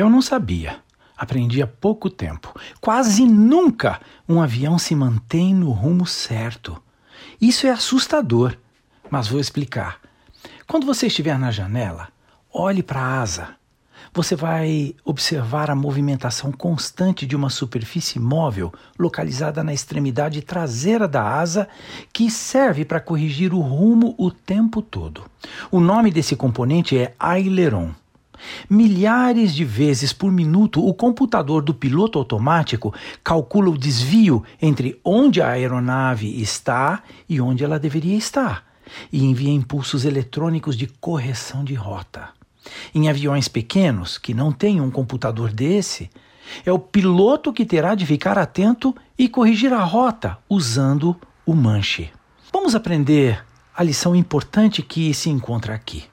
Eu não sabia. Aprendi há pouco tempo. Quase nunca um avião se mantém no rumo certo. Isso é assustador, mas vou explicar. Quando você estiver na janela, olhe para a asa. Você vai observar a movimentação constante de uma superfície móvel localizada na extremidade traseira da asa, que serve para corrigir o rumo o tempo todo. O nome desse componente é aileron. Milhares de vezes por minuto, o computador do piloto automático calcula o desvio entre onde a aeronave está e onde ela deveria estar e envia impulsos eletrônicos de correção de rota. Em aviões pequenos, que não têm um computador desse, é o piloto que terá de ficar atento e corrigir a rota usando o manche. Vamos aprender a lição importante que se encontra aqui.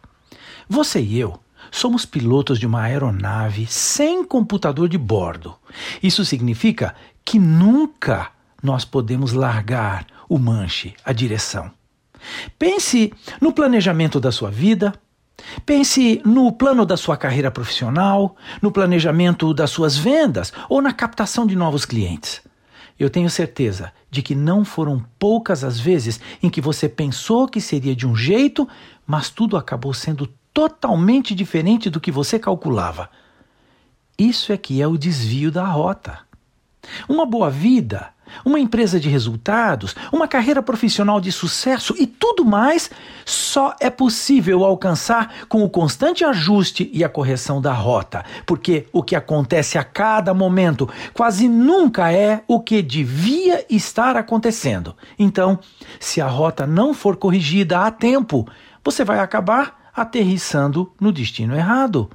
Você e eu Somos pilotos de uma aeronave sem computador de bordo. Isso significa que nunca nós podemos largar o manche, a direção. Pense no planejamento da sua vida, pense no plano da sua carreira profissional, no planejamento das suas vendas ou na captação de novos clientes. Eu tenho certeza de que não foram poucas as vezes em que você pensou que seria de um jeito, mas tudo acabou sendo totalmente diferente do que você calculava. Isso é que é o desvio da rota. Uma boa vida, uma empresa de resultados, uma carreira profissional de sucesso e tudo mais só é possível alcançar com o constante ajuste e a correção da rota, porque o que acontece a cada momento quase nunca é o que devia estar acontecendo. Então, se a rota não for corrigida a tempo, você vai acabar aterrissando no destino errado.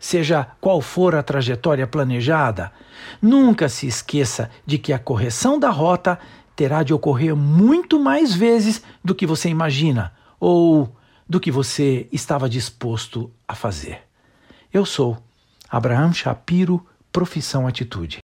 Seja qual for a trajetória planejada, nunca se esqueça de que a correção da rota terá de ocorrer muito mais vezes do que você imagina ou do que você estava disposto a fazer. Eu sou Abraham Shapiro, profissão atitude.